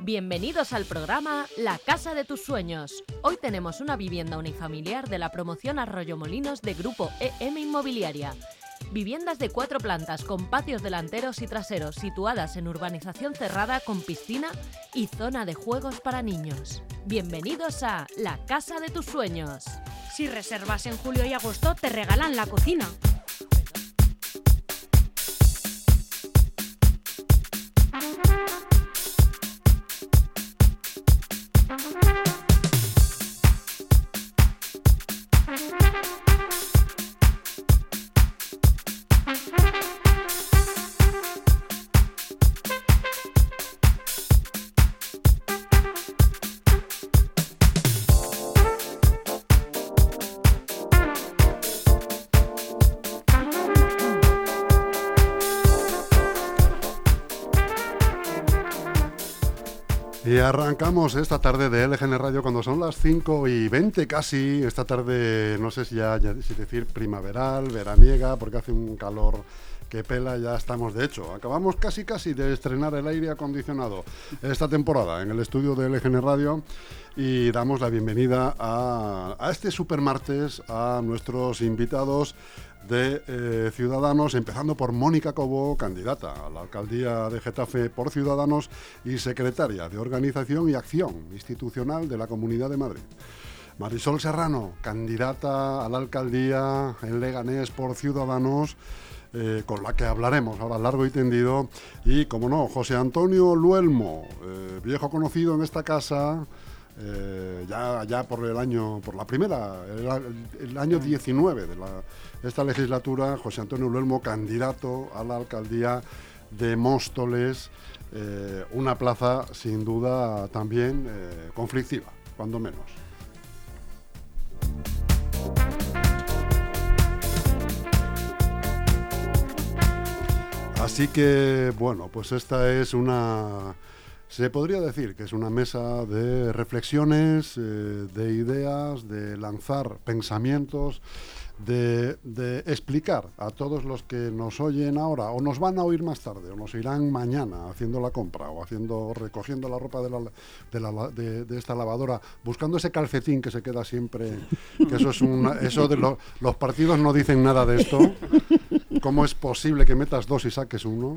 Bienvenidos al programa La Casa de tus Sueños. Hoy tenemos una vivienda unifamiliar de la promoción Arroyo Molinos de Grupo EM Inmobiliaria. Viviendas de cuatro plantas con patios delanteros y traseros situadas en urbanización cerrada con piscina y zona de juegos para niños. Bienvenidos a La Casa de tus Sueños. Si reservas en julio y agosto te regalan la cocina. Arrancamos esta tarde de LGN Radio cuando son las 5 y 20 casi. Esta tarde, no sé si ya, ya decir primaveral, veraniega, porque hace un calor que pela, ya estamos. De hecho, acabamos casi casi de estrenar el aire acondicionado esta temporada en el estudio de LGN Radio y damos la bienvenida a, este supermartes a nuestros invitados de eh, Ciudadanos, empezando por Mónica Cobo, candidata a la alcaldía de Getafe por Ciudadanos y secretaria de Organización y Acción Institucional de la Comunidad de Madrid. Marisol Serrano, candidata a la alcaldía en Leganés por Ciudadanos. eh, con la que hablaremos ahora largo y tendido. Y, como no, José Antonio Luelmo, eh, viejo conocido en esta casa, eh, ya, ya por el año, por la primera, el, año 19 de esta legislatura, José Antonio Luelmo, candidato a la alcaldía de Móstoles, eh, una plaza sin duda también eh, conflictiva, cuando menos. Así que, bueno, pues esta es una, se podría decir que es una mesa de reflexiones, eh, de ideas, de lanzar pensamientos, de, explicar a todos los que nos oyen ahora, o nos van a oír más tarde, o nos irán mañana haciendo la compra, o haciendo, recogiendo la ropa de, la, de, esta lavadora, buscando ese calcetín que se queda siempre, que eso es una, eso de lo, los partidos no dicen nada de esto. ¿Cómo es posible que metas dos y saques uno?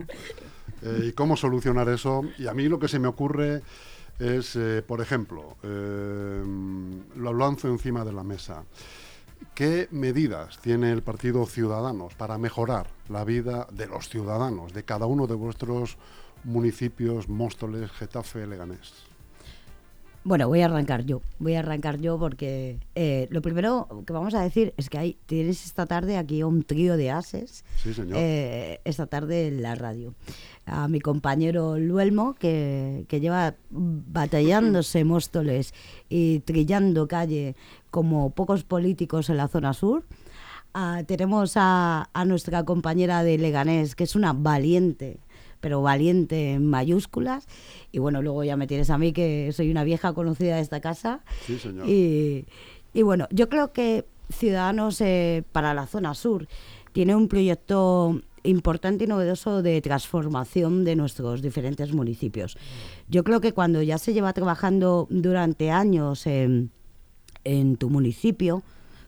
Eh, ¿Y cómo solucionar eso? Y a mí lo que se me ocurre es, eh, por ejemplo, eh, lo lanzo encima de la mesa. ¿Qué medidas tiene el Partido Ciudadanos para mejorar la vida de los ciudadanos, de cada uno de vuestros municipios, Móstoles, Getafe, Leganés? Bueno, voy a arrancar yo. Voy a arrancar yo porque eh, lo primero que vamos a decir es que hay, tienes esta tarde aquí un trío de ases. Sí, señor. Eh, esta tarde en la radio. A mi compañero Luelmo, que, que lleva batallándose Móstoles y trillando calle como pocos políticos en la zona sur. Uh, tenemos a, a nuestra compañera de Leganés, que es una valiente pero valiente en mayúsculas. Y bueno, luego ya me tienes a mí, que soy una vieja conocida de esta casa. Sí, señor. Y, y bueno, yo creo que Ciudadanos eh, para la zona sur tiene un proyecto importante y novedoso de transformación de nuestros diferentes municipios. Yo creo que cuando ya se lleva trabajando durante años en, en tu municipio,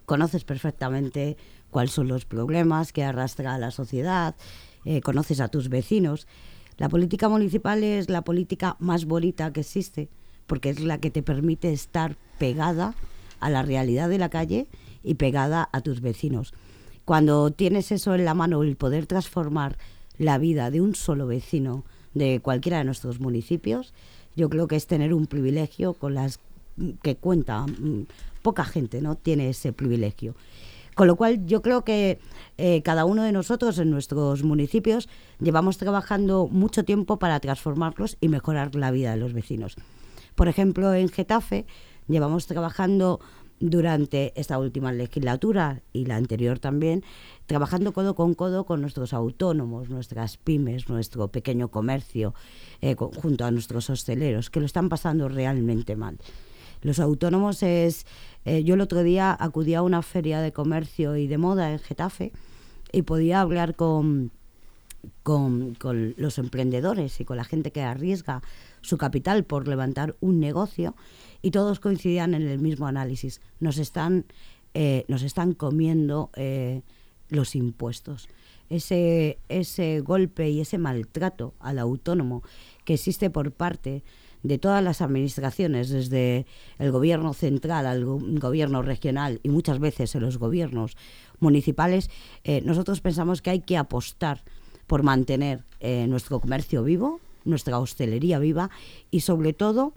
conoces perfectamente cuáles son los problemas que arrastra la sociedad, eh, conoces a tus vecinos. La política municipal es la política más bonita que existe, porque es la que te permite estar pegada a la realidad de la calle y pegada a tus vecinos. Cuando tienes eso en la mano, el poder transformar la vida de un solo vecino de cualquiera de nuestros municipios, yo creo que es tener un privilegio con las que cuenta poca gente, ¿no? Tiene ese privilegio. Con lo cual yo creo que eh, cada uno de nosotros en nuestros municipios llevamos trabajando mucho tiempo para transformarlos y mejorar la vida de los vecinos. Por ejemplo, en Getafe llevamos trabajando durante esta última legislatura y la anterior también, trabajando codo con codo con nuestros autónomos, nuestras pymes, nuestro pequeño comercio, eh, junto a nuestros hosteleros, que lo están pasando realmente mal. Los autónomos es... Eh, yo el otro día acudí a una feria de comercio y de moda en Getafe y podía hablar con, con, con los emprendedores y con la gente que arriesga su capital por levantar un negocio y todos coincidían en el mismo análisis. Nos están, eh, nos están comiendo eh, los impuestos. Ese, ese golpe y ese maltrato al autónomo que existe por parte de todas las administraciones, desde el gobierno central al go- gobierno regional y muchas veces en los gobiernos municipales, eh, nosotros pensamos que hay que apostar por mantener eh, nuestro comercio vivo, nuestra hostelería viva y sobre todo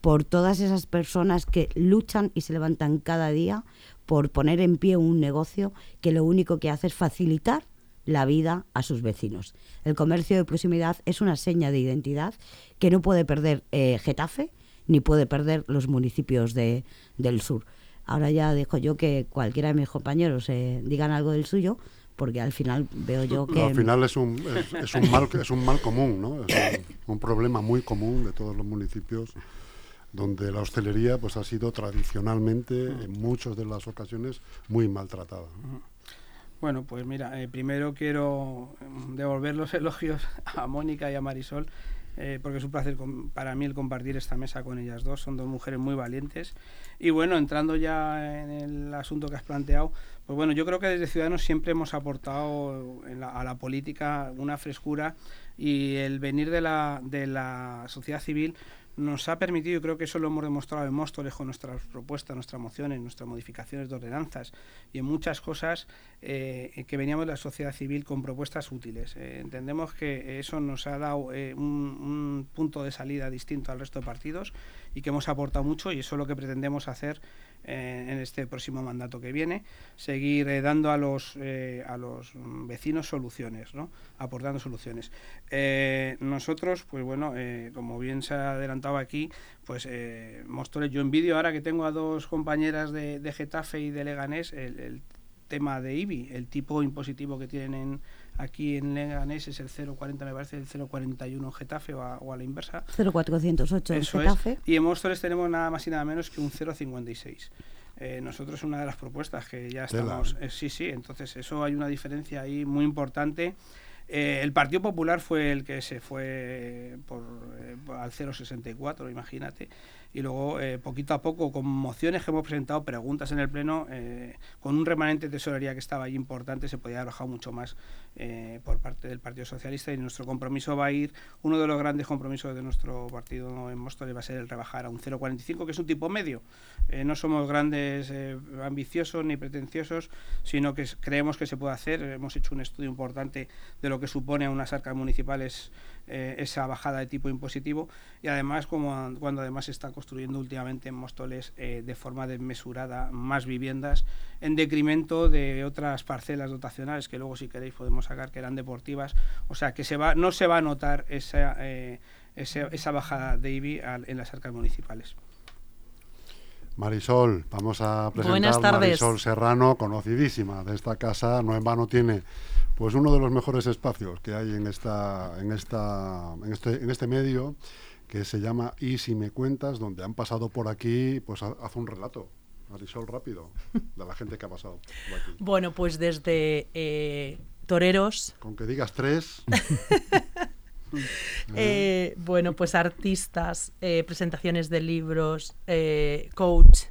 por todas esas personas que luchan y se levantan cada día por poner en pie un negocio que lo único que hace es facilitar la vida a sus vecinos. El comercio de proximidad es una seña de identidad que no puede perder eh, Getafe ni puede perder los municipios de, del sur. Ahora ya dejo yo que cualquiera de mis compañeros eh, digan algo del suyo, porque al final veo yo que... No, al final es un, es, es un mal, es un mal común, ¿no? Es un, un problema muy común de todos los municipios donde la hostelería pues ha sido tradicionalmente en muchas de las ocasiones muy maltratada. ¿no? Bueno, pues mira, eh, primero quiero mm, devolver los elogios a Mónica y a Marisol, eh, porque es un placer com- para mí el compartir esta mesa con ellas dos. Son dos mujeres muy valientes. Y bueno, entrando ya en el asunto que has planteado, pues bueno, yo creo que desde Ciudadanos siempre hemos aportado en la- a la política una frescura y el venir de la, de la sociedad civil nos ha permitido, y creo que eso lo hemos demostrado en Móstoles con nuestras propuestas, nuestras mociones, nuestras modificaciones de ordenanzas y en muchas cosas eh, que veníamos de la sociedad civil con propuestas útiles. Eh, entendemos que eso nos ha dado eh, un, un punto de salida distinto al resto de partidos y que hemos aportado mucho y eso es lo que pretendemos hacer en este próximo mandato que viene, seguir dando a los, a los vecinos soluciones, ¿no? aportando soluciones. Nosotros, pues bueno, como bien se ha adelantado aquí, pues eh, Móstoles, yo envidio ahora que tengo a dos compañeras de, de Getafe y de Leganés, el, el tema de IBI, el tipo impositivo que tienen en- aquí en Leganés es el 0,40, me parece, el 0,41 en Getafe o a, o a la inversa. 0408 en Getafe. es. Y en Móstoles tenemos nada más y nada menos que un 0,56. Eh, nosotros una de las propuestas que ya estamos... ¿eh? eh, sí, sí, entonces eso hay una diferencia ahí muy importante. Eh, el Partido Popular fue el que se fue por, eh, al 0,64, imagínate. Y luego, eh, poquito a poco, con mociones que hemos presentado, preguntas en el Pleno, eh, con un remanente de tesorería que estaba ahí importante, se podía haber bajado mucho más eh, por parte del Partido Socialista. Y nuestro compromiso va a ir, uno de los grandes compromisos de nuestro partido en Móstoles va a ser el rebajar a un 0,45, que es un tipo medio. No somos grandes ambiciosos ni pretenciosos, sino que creemos que se puede hacer. Hemos hecho un estudio importante de lo que supone a unas arcas municipales eh, esa bajada de tipo impositivo. Y además como cuando además se está construyendo últimamente en Móstoles eh, de forma desmesurada más viviendas en decremento de otras parcelas dotacionales que luego si queréis podemos sacar que eran deportivas. O sea que se va no se va a notar esa eh, esa bajada de IBI en las arcas municipales Marisol, vamos a presentar tardes. Marisol Serrano, conocidísima de esta casa, no en vano tiene pues uno de los mejores espacios que hay en esta en esta en este en este medio que se llama Y si me cuentas, donde han pasado por aquí, pues ha- haz un relato. Marisol, rápido, de la gente que ha pasado por aquí. Bueno, pues desde eh, toreros, Con que digas tres, eh, bueno, pues artistas, eh, presentaciones de libros, eh, coach.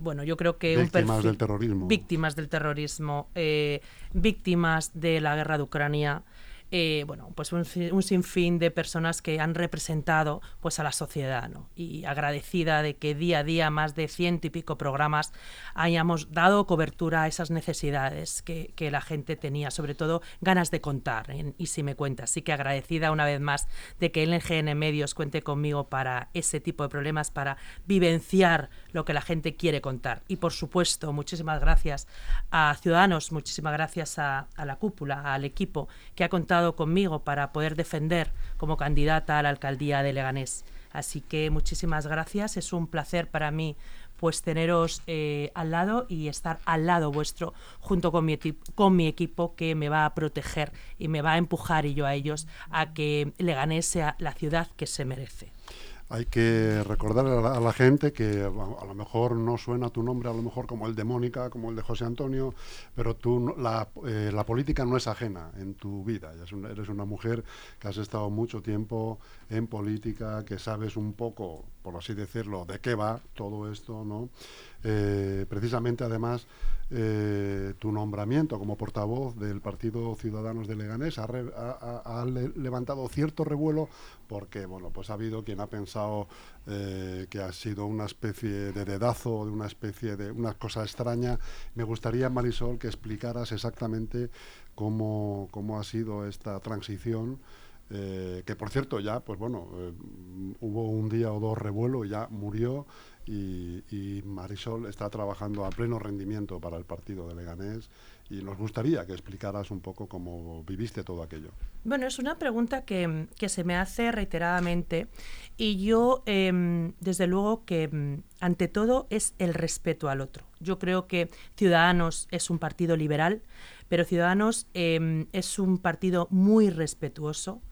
bueno, yo creo que un víctimas perfil- del terrorismo. víctimas del terrorismo, víctimas de la guerra de Ucrania. Eh, bueno, pues un, si- un sinfín de personas que han representado pues a la sociedad, ¿no? Y agradecida de que día a día más de ciento y pico programas hayamos dado cobertura a esas necesidades que, que la gente tenía, sobre todo ganas de contar, y si me cuentas. Así que agradecida una vez más de que el NGN Medios cuente conmigo para ese tipo de problemas, para vivenciar lo que la gente quiere contar. Y por supuesto, muchísimas gracias a Ciudadanos, muchísimas gracias a la cúpula, al equipo que ha contado conmigo para poder defender como candidata a la alcaldía de Leganés. Así que muchísimas gracias, es un placer para mí pues teneros eh, al lado y estar al lado vuestro junto con mi, con mi equipo que me va a proteger y me va a empujar y yo a ellos a que Leganés sea la ciudad que se merece. Hay que recordar a la, gente que a, lo mejor no suena tu nombre, a lo mejor como el de Mónica, como el de José Antonio, pero tú, la, eh, la política no es ajena en tu vida. eres una mujer que has estado mucho tiempo en política, que sabes un poco, por así decirlo, de qué va todo esto, ¿no? Eh, precisamente, además, eh, tu nombramiento como portavoz del Partido Ciudadanos de Leganés ha, levantado cierto revuelo porque, bueno, pues ha habido quien ha pensado eh, que ha sido una especie de dedazo, de una especie de una cosa extraña. Me gustaría, Marisol, que explicaras exactamente cómo, cómo ha sido esta transición. Que por cierto ya, pues bueno, hubo un día o dos revuelo ya murió y, Marisol está trabajando a pleno rendimiento para el partido de Leganés y nos gustaría que explicaras un poco cómo viviste todo aquello. Bueno, es una pregunta que, se me hace reiteradamente y yo, em, desde luego, que em, ante todo es el respeto al otro. Yo creo que Ciudadanos es un partido liberal, pero Ciudadanos em, es un partido muy respetuoso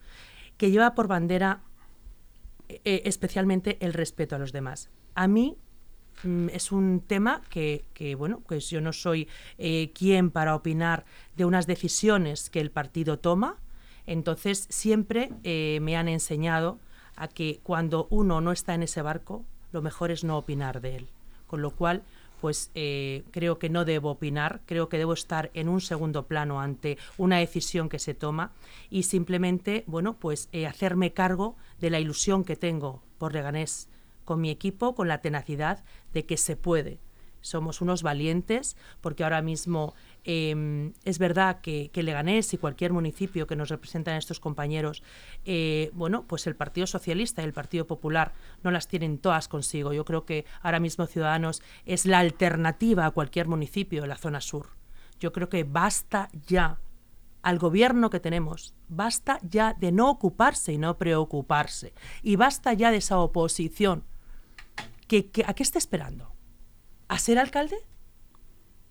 que lleva por bandera eh, especialmente el respeto a los demás a mí mm, es un tema que, bueno, pues yo no soy eh, quien para opinar de unas decisiones que el partido toma. Entonces siempre eh, me han enseñado a que cuando uno no está en ese barco, lo mejor es no opinar de él. Con lo cual, pues eh, creo que no debo opinar, creo que debo estar en un segundo plano ante una decisión que se toma y simplemente, bueno, pues hacerme cargo de la ilusión que tengo por Leganés con mi equipo, con la tenacidad de que se puede. Somos unos valientes porque ahora mismo em, es verdad que, que, Leganés y cualquier municipio que nos representan estos compañeros, eh, bueno, pues el Partido Socialista y el Partido Popular no las tienen todas consigo. Yo creo que ahora mismo Ciudadanos es la alternativa a cualquier municipio de la zona sur. Yo creo que basta ya al gobierno que tenemos. Basta ya de no ocuparse y no preocuparse. Y basta ya de esa oposición ¿A qué está esperando? ¿A ser alcalde?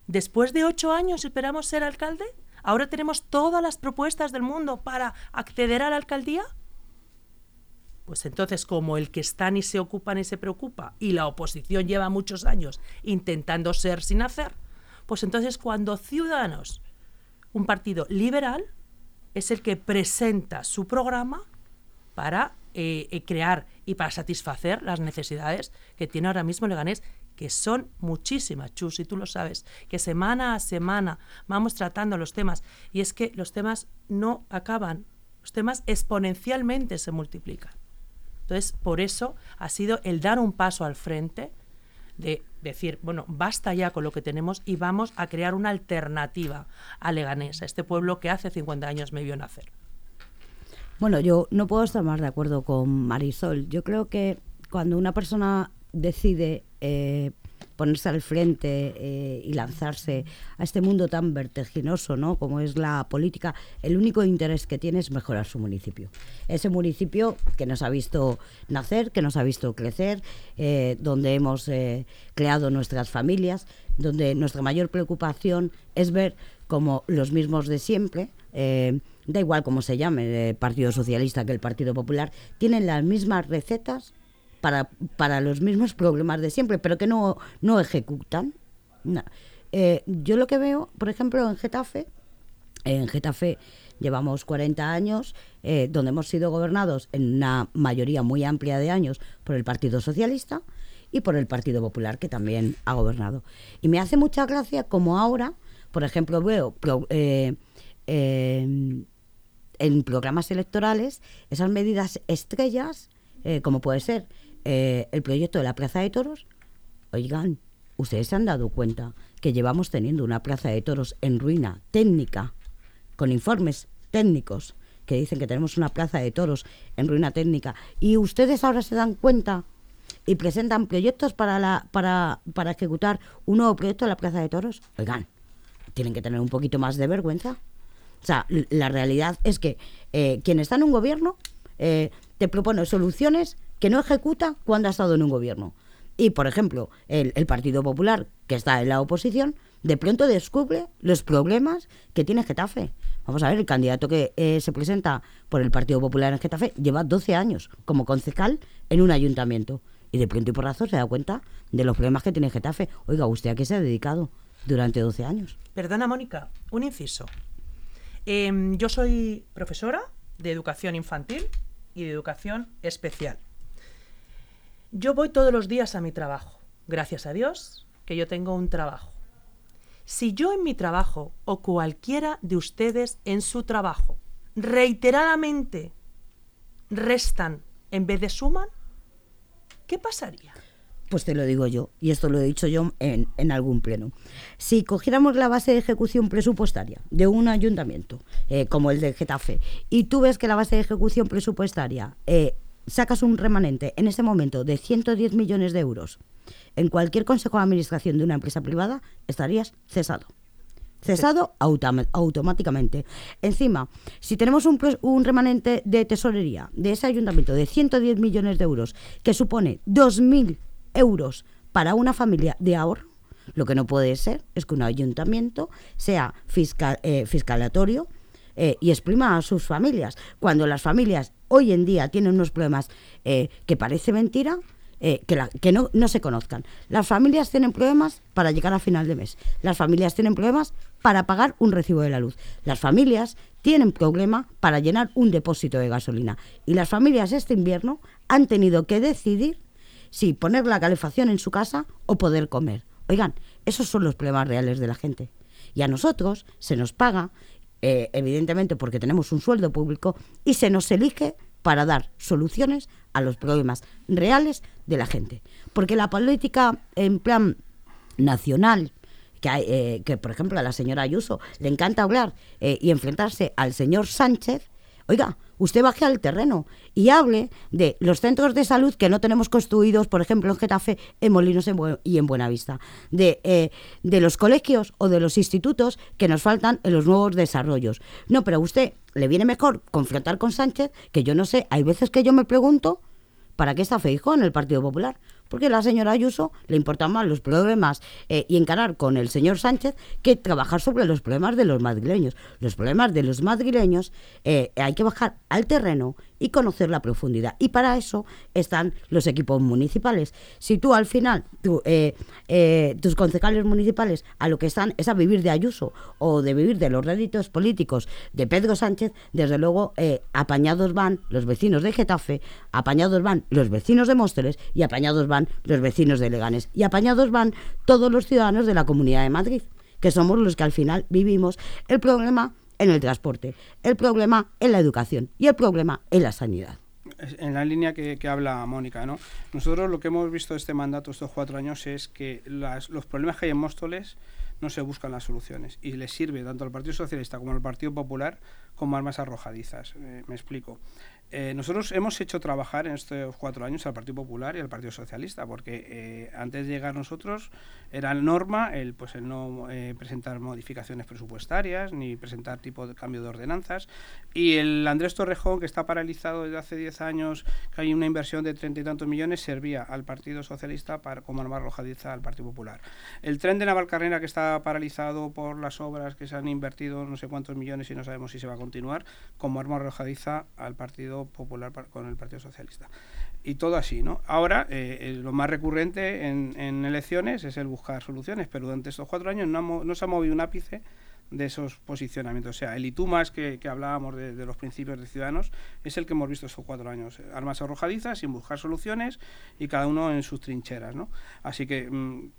¿Después de ocho años esperamos ser alcalde? ¿Ahora tenemos todas las propuestas del mundo para acceder a la alcaldía? Pues entonces, como el que está ni se ocupa ni se preocupa y la oposición lleva muchos años intentando ser sin hacer, pues entonces cuando Ciudadanos, un partido liberal, es el que presenta su programa para eh, eh, crear y para satisfacer las necesidades que tiene ahora mismo Leganés, que son muchísimas, Chus, y tú lo sabes, que semana a semana vamos tratando los temas, y es que los temas no acaban, los temas exponencialmente se multiplican. Entonces, por eso ha sido el dar un paso al frente de decir, bueno, basta ya con lo que tenemos y vamos a crear una alternativa a Leganés, a este pueblo que hace 50 años me vio nacer. Bueno, yo no puedo estar más de acuerdo con Marisol. Yo creo que cuando una persona decide eh, ponerse al frente eh, y lanzarse a este mundo tan vertiginoso ¿no? como es la política, el único interés que tiene es mejorar su municipio. Ese municipio que nos ha visto nacer, que nos ha visto crecer, eh, donde hemos creado nuestras familias, donde nuestra mayor preocupación es ver como los mismos de siempre, da igual cómo se llame, el Partido Socialista que el Partido Popular, tienen las mismas recetas para, para los mismos problemas de siempre, pero que no, no ejecutan. Eh, yo lo que veo, por ejemplo, en Getafe, en Getafe llevamos 40 años, eh, donde hemos sido gobernados en una mayoría muy amplia de años por el Partido Socialista y por el Partido Popular, que también ha gobernado. Y me hace mucha gracia como ahora, por ejemplo, veo eh, en programas electorales esas medidas estrellas, como puede ser eh, el proyecto de la Plaza de Toros. Oigan, ustedes se han dado cuenta que llevamos teniendo una Plaza de Toros en ruina técnica, con informes técnicos que dicen que tenemos una Plaza de Toros en ruina técnica, y ustedes ahora se dan cuenta y presentan proyectos para, la, para, para ejecutar un nuevo proyecto de la Plaza de Toros. Oigan, tienen que tener un poquito más de vergüenza. O sea, la realidad es que eh, quien está en un gobierno eh, te propone soluciones que no ejecuta cuando ha estado en un gobierno. Y, por ejemplo, el, Partido Popular, que está en la oposición, de pronto descubre los problemas que tiene Getafe. Vamos a ver, el candidato que eh, se presenta por el Partido Popular en Getafe lleva 12 años como concejal en un ayuntamiento. Y de pronto y por razón se da cuenta de los problemas que tiene Getafe. Oiga, ¿usted a qué se ha dedicado durante 12 años? Perdona, Mónica, un inciso. Em, yo soy profesora de educación infantil y de educación especial. Yo voy todos los días a mi trabajo. Gracias a Dios que yo tengo un trabajo. Si yo en mi trabajo o cualquiera de ustedes en su trabajo reiteradamente restan en vez de suman, ¿qué pasaría? Pues te lo digo yo, y esto lo he dicho yo en, en algún pleno. Si cogiéramos la base de ejecución presupuestaria de un ayuntamiento, eh, como el de Getafe, y tú ves que la base de ejecución presupuestaria eh, sacas un remanente en ese momento de 110 millones de euros, en cualquier consejo de administración de una empresa privada, estarías cesado. Cesado autom- automáticamente. Encima, si tenemos un, un remanente de tesorería de ese ayuntamiento de 110 millones de euros, que supone 2.000 euros para una familia de ahorro, lo que no puede ser es que un ayuntamiento sea fiscal, eh, fiscalatorio eh, y exprima a sus familias. Cuando las familias hoy en día tienen unos problemas eh, que parece mentira, eh, que, la- que no, no se conozcan. Las familias tienen problemas para llegar a final de mes. Las familias tienen problemas para pagar un recibo de la luz. Las familias tienen problema para llenar un depósito de gasolina. Y las familias este invierno han tenido que decidir si poner la calefacción en su casa o poder comer. Oigan, esos son los problemas reales de la gente. Y a nosotros se nos paga, eh, evidentemente porque tenemos un sueldo público, y se nos elige para dar soluciones a los problemas reales de la gente. Porque la política en plan nacional, que, hay, eh, que por ejemplo a la señora Ayuso le encanta hablar eh, y enfrentarse al señor Sánchez, oiga, usted baje al terreno y hable de los centros de salud que no tenemos construidos, por ejemplo, en Getafe, en Molinos y en Buenavista, de, eh, de los colegios o de los institutos que nos faltan en los nuevos desarrollos. No, pero a usted le viene mejor confrontar con Sánchez, que yo no sé, hay veces que yo me pregunto, ¿para qué está Feijóo en el Partido Popular? Porque a la señora Ayuso le importan más los problemas eh, y encarar con el señor Sánchez que trabajar sobre los problemas de los madrileños. Los problemas de los madrileños eh, hay que bajar al terreno y conocer la profundidad. Y para eso están los equipos municipales. Si tú al final, eh, eh, tus concejales municipales a lo que están es a vivir de Ayuso o de vivir de los réditos políticos de Pedro Sánchez, desde luego eh, apañados van los vecinos de Getafe, apañados van los vecinos de Móstoles y apañados van los vecinos de Leganes y apañados van todos los ciudadanos de la Comunidad de Madrid, que somos los que al final vivimos el problema en el transporte, el problema en la educación y el problema en la sanidad. En la línea que, habla Mónica, ¿no? Nosotros lo que hemos visto este mandato estos cuatro años es que las- los problemas que hay en Móstoles no se buscan las soluciones y les sirve tanto al Partido Socialista como al Partido Popular como armas arrojadizas. Eh, me explico. Eh, nosotros hemos hecho trabajar en estos cuatro años al Partido Popular y al Partido Socialista, porque eh, antes de llegar nosotros era norma el, pues, el no eh, presentar modificaciones presupuestarias ni presentar tipo de cambio de ordenanzas. Y el Andrés Torrejón, que está paralizado desde hace 10 años, que hay una inversión de treinta y tantos millones, servía al Partido Socialista para, como arma arrojadiza al Partido Popular. El tren de Navalcarnera, que está paralizado por las obras que se han invertido no sé cuántos millones y no sabemos si se va a continuar, como arma arrojadiza al Partido Popular con el Partido Socialista. Y todo así, ¿no? Ahora, eh, eh, lo más recurrente en, elecciones es el buscar soluciones, pero durante estos cuatro años no, no se ha movido un ápice de esos posicionamientos. O sea, el ITUMAS que, hablábamos de, los principios de Ciudadanos es el que hemos visto estos cuatro años. Armas arrojadizas, sin buscar soluciones y cada uno en sus trincheras, ¿no? Así que... mm,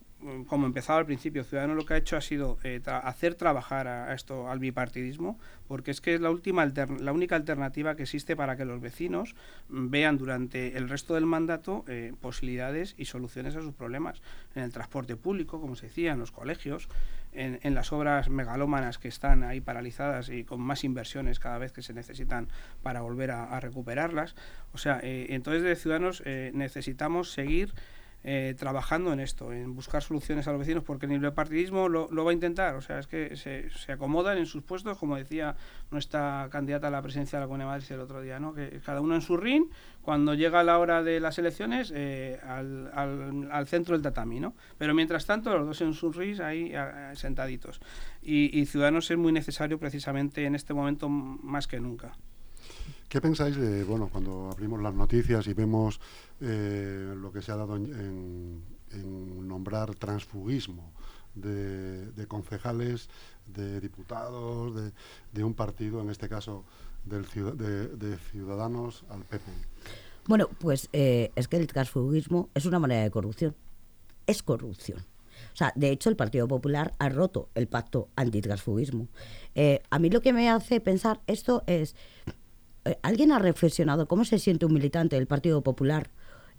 como empezaba al principio, Ciudadanos lo que ha hecho ha sido eh, hacer trabajar a, esto al bipartidismo, porque es que es la última la única alternativa que existe para que los vecinos mm, vean durante el resto del mandato eh, posibilidades y soluciones a sus problemas en el transporte público, como se decía, en los colegios, en, en las obras megalómanas que están ahí paralizadas y con más inversiones cada vez que se necesitan para volver a, recuperarlas. O sea, eh, entonces de Ciudadanos necesitamos seguir eh, trabajando en esto, en buscar soluciones a los vecinos, porque el partidismo lo, va a intentar, o sea, es que se, se, acomodan en sus puestos, como decía nuestra candidata a la presidencia de la Comunidad de Madrid el otro día, ¿no? que cada uno en su ring, cuando llega la hora de las elecciones, eh, al, al, centro del tatami, ¿no? Pero mientras tanto, los dos en su ring ahí sentaditos. Y, y Ciudadanos es muy necesario precisamente en este momento más que nunca. ¿Qué pensáis de, bueno, cuando abrimos las noticias y vemos eh, lo que se ha dado en, nombrar transfugismo de, concejales, de diputados, de, un partido, en este caso del, de, Ciudadanos al PP? Bueno, pues eh, es que el transfugismo es una manera de corrupción. Es corrupción. O sea, de hecho, el Partido Popular ha roto el pacto antitransfugismo. Eh, a mí lo que me hace pensar esto es ¿Alguien ha reflexionado cómo se siente un militante del Partido Popular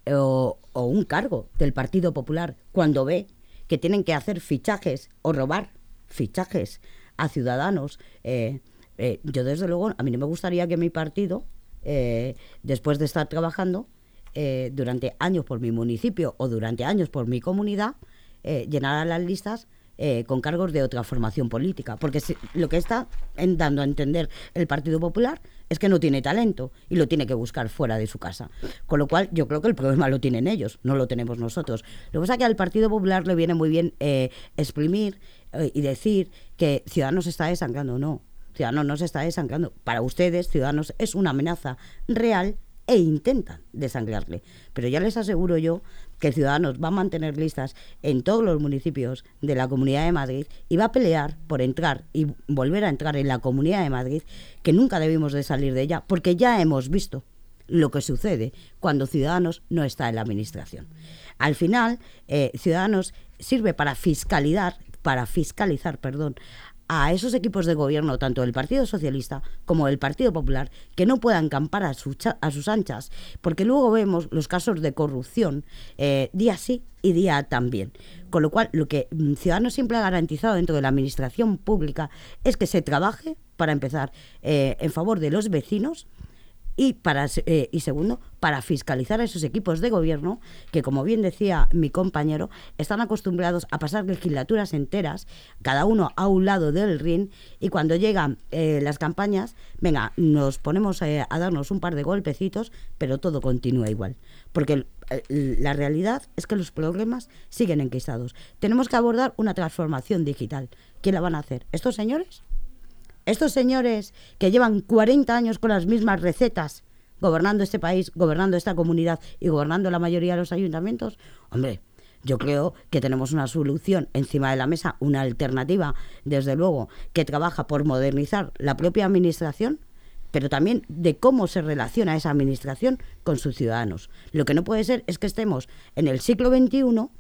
eh, o, un cargo del Partido Popular cuando ve que tienen que hacer fichajes o robar fichajes a ciudadanos? Eh, yo desde luego, a mí no me gustaría que mi partido, después de estar trabajando durante años por mi municipio o durante años por mi comunidad, llenara las listas con cargos de otra formación política. Porque lo que está dando a entender el Partido Popular es que no tiene talento y lo tiene que buscar fuera de su casa. Con lo cual, yo creo que el problema lo tienen ellos, no lo tenemos nosotros. Lo que pasa es que al Partido Popular le viene muy bien eh, exprimir eh, y decir que Ciudadanos está desangrando. No, Ciudadanos no se está desangrando. Para ustedes, Ciudadanos es una amenaza real e intentan desangrarle. Pero ya les aseguro yo que Ciudadanos va a mantener listas en todos los municipios de la Comunidad de Madrid y va a pelear por entrar y volver a entrar en la Comunidad de Madrid, que nunca debimos de salir de ella, porque ya hemos visto lo que sucede cuando Ciudadanos no está en la administración. Al final, eh, Ciudadanos sirve para fiscalizar, para fiscalizar, perdón, a esos equipos de gobierno, tanto del Partido Socialista como del Partido Popular, que no puedan campar a, a sus anchas, porque luego vemos los casos de corrupción eh, día sí y día también. Con lo cual, lo que mm, Ciudadanos siempre ha garantizado dentro de la administración pública es que se trabaje, para empezar, eh, en favor de los vecinos, y, para, eh, y segundo, para fiscalizar a esos equipos de gobierno que, como bien decía mi compañero, están acostumbrados a pasar legislaturas enteras, cada uno a un lado del ring, y cuando llegan eh, las campañas, venga, nos ponemos eh, a darnos un par de golpecitos, pero todo continúa igual. Porque la realidad es que los problemas siguen enquistados. Tenemos que abordar una transformación digital. ¿Quién la van a hacer? ¿Estos señores? Estos señores que llevan 40 años con las mismas recetas, gobernando este país, gobernando esta comunidad y gobernando la mayoría de los ayuntamientos, hombre, yo creo que tenemos una solución encima de la mesa, una alternativa, desde luego, que trabaja por modernizar la propia administración, pero también de cómo se relaciona esa administración con sus ciudadanos. Lo que no puede ser es que estemos en el siglo XXI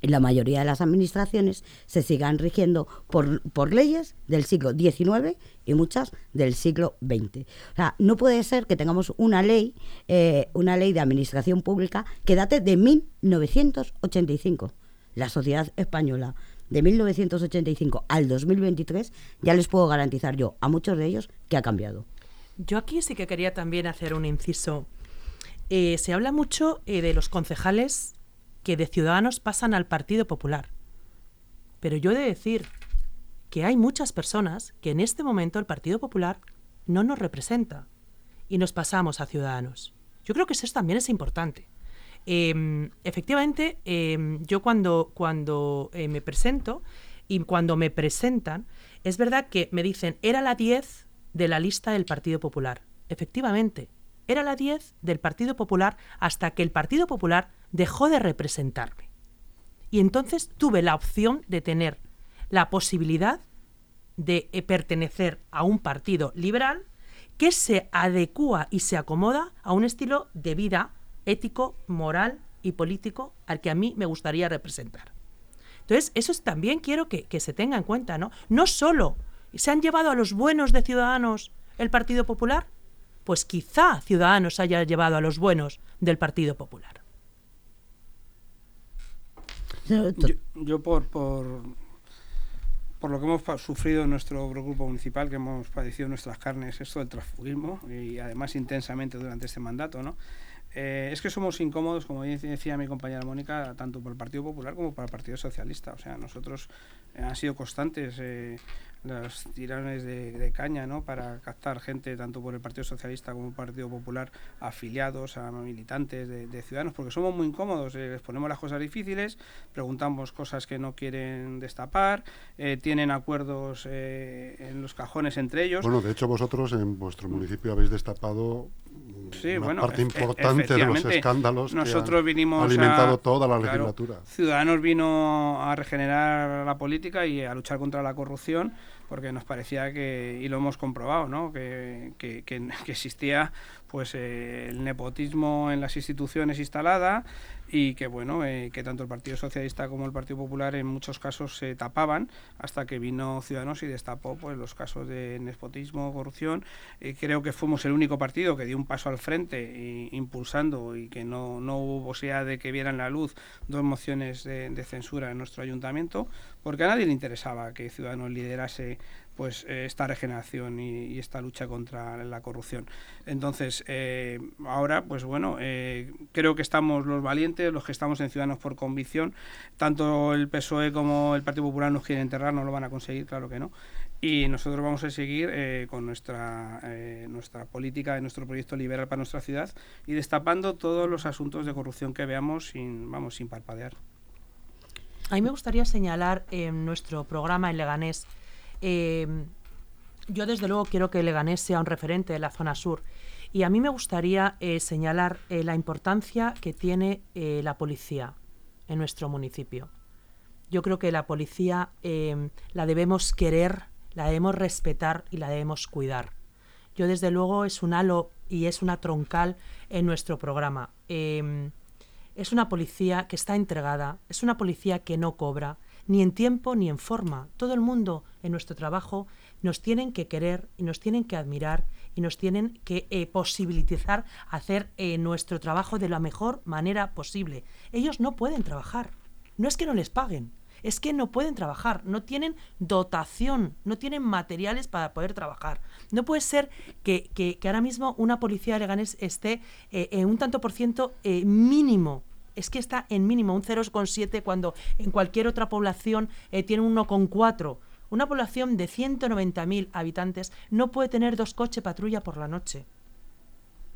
y la mayoría de las administraciones se sigan rigiendo por, por leyes del siglo XIX y muchas del siglo XX. O sea, no puede ser que tengamos una ley, eh, una ley de administración pública que date de 1985. La sociedad española de 1985 al 2023, ya les puedo garantizar yo a muchos de ellos que ha cambiado. Yo aquí sí que quería también hacer un inciso. Eh, se habla mucho eh, de los concejales que de Ciudadanos pasan al Partido Popular. Pero yo he de decir que hay muchas personas que en este momento el Partido Popular no nos representa y nos pasamos a Ciudadanos. Yo creo que eso también es importante. Em, efectivamente, em, yo cuando, cuando eh, me presento y cuando me presentan, es verdad que me dicen, era la 10 de la lista del Partido Popular. Efectivamente, era la 10 del Partido Popular hasta que el Partido Popular dejó de representarme. Y entonces tuve la opción de tener la posibilidad de eh, pertenecer a un partido liberal que se adecua y se acomoda a un estilo de vida ético, moral y político al que a mí me gustaría representar. Entonces, eso también quiero que, que se tenga en cuenta, ¿no? No solo se han llevado a los buenos de Ciudadanos el Partido Popular, pues quizá Ciudadanos haya llevado a los buenos del Partido Popular. Yo, por, por, por, lo que hemos sufrido en nuestro grupo municipal, que hemos padecido nuestras carnes, esto del transfugismo, y además intensamente durante este mandato, ¿no? Eh, es que somos incómodos, como decía mi compañera Mónica, tanto por el Partido Popular como por el Partido Socialista. O sea, nosotros eh, han sido constantes eh, los tirones de, caña ¿no? para captar gente tanto por el Partido Socialista como el Partido Popular afiliados a militantes de, ciudadanos porque somos muy incómodos, eh, les ponemos las cosas difíciles, preguntamos cosas que no quieren destapar, eh, tienen acuerdos eh, en los cajones entre ellos. Bueno, de hecho vosotros en vuestro municipio habéis destapado una parte importante de los escándalos nosotros que vinimos alimentado toda la legislatura. Ciudadanos vino a regenerar la política y a luchar contra la corrupción porque nos parecía que, y lo hemos comprobado, ¿no? que, que, que existía pues eh, el nepotismo en las instituciones instalada y que bueno eh, que tanto el Partido Socialista como el Partido Popular en muchos casos se tapaban hasta que vino Ciudadanos y destapó pues los casos de nepotismo corrupción eh, creo que fuimos el único partido que dio un paso al frente impulsando y que no, no hubo posibilidad de que vieran la luz dos mociones de, censura en nuestro ayuntamiento porque a nadie le interesaba que Ciudadanos liderase pues eh, esta regeneración y, esta lucha contra la corrupción. Entonces, eh, ahora, pues bueno, eh, creo que estamos los valientes, los que estamos en Ciudadanos por convicción, tanto el PSOE como el Partido Popular nos quieren enterrar, no lo van a conseguir, claro que no. Y nosotros vamos a seguir con nuestra, nuestra política, nuestro proyecto liberal para nuestra ciudad y destapando todos los asuntos de corrupción que veamos sin, vamos, sin parpadear. A mí me gustaría señalar en nuestro programa en Leganés eh, yo desde luego quiero que Leganés sea un referente de la zona sur. Y a mí me gustaría eh, señalar eh, la importancia que tiene la policía en nuestro municipio. Yo creo que la policía la debemos querer, la debemos respetar y la debemos cuidar. Yo desde luego es un halo y es una troncal en nuestro programa. es una policía que está entregada, es una policía que no cobra, ni en tiempo ni en forma. Todo el mundo en nuestro trabajo nos tienen que querer y nos tienen que admirar y nos tienen que eh, posibilitar hacer eh, nuestro trabajo de la mejor manera posible. Ellos no pueden trabajar. No es que no les paguen, es que no pueden trabajar, no tienen dotación, no tienen materiales para poder trabajar. No puede ser que, que, ahora mismo una policía de Leganés esté eh, en un tanto por ciento mínimo es que está en mínimo un 0,7 cuando en cualquier otra población eh, tiene un 1,4. Una población de 190.000 habitantes no puede tener dos coches patrulla por la noche.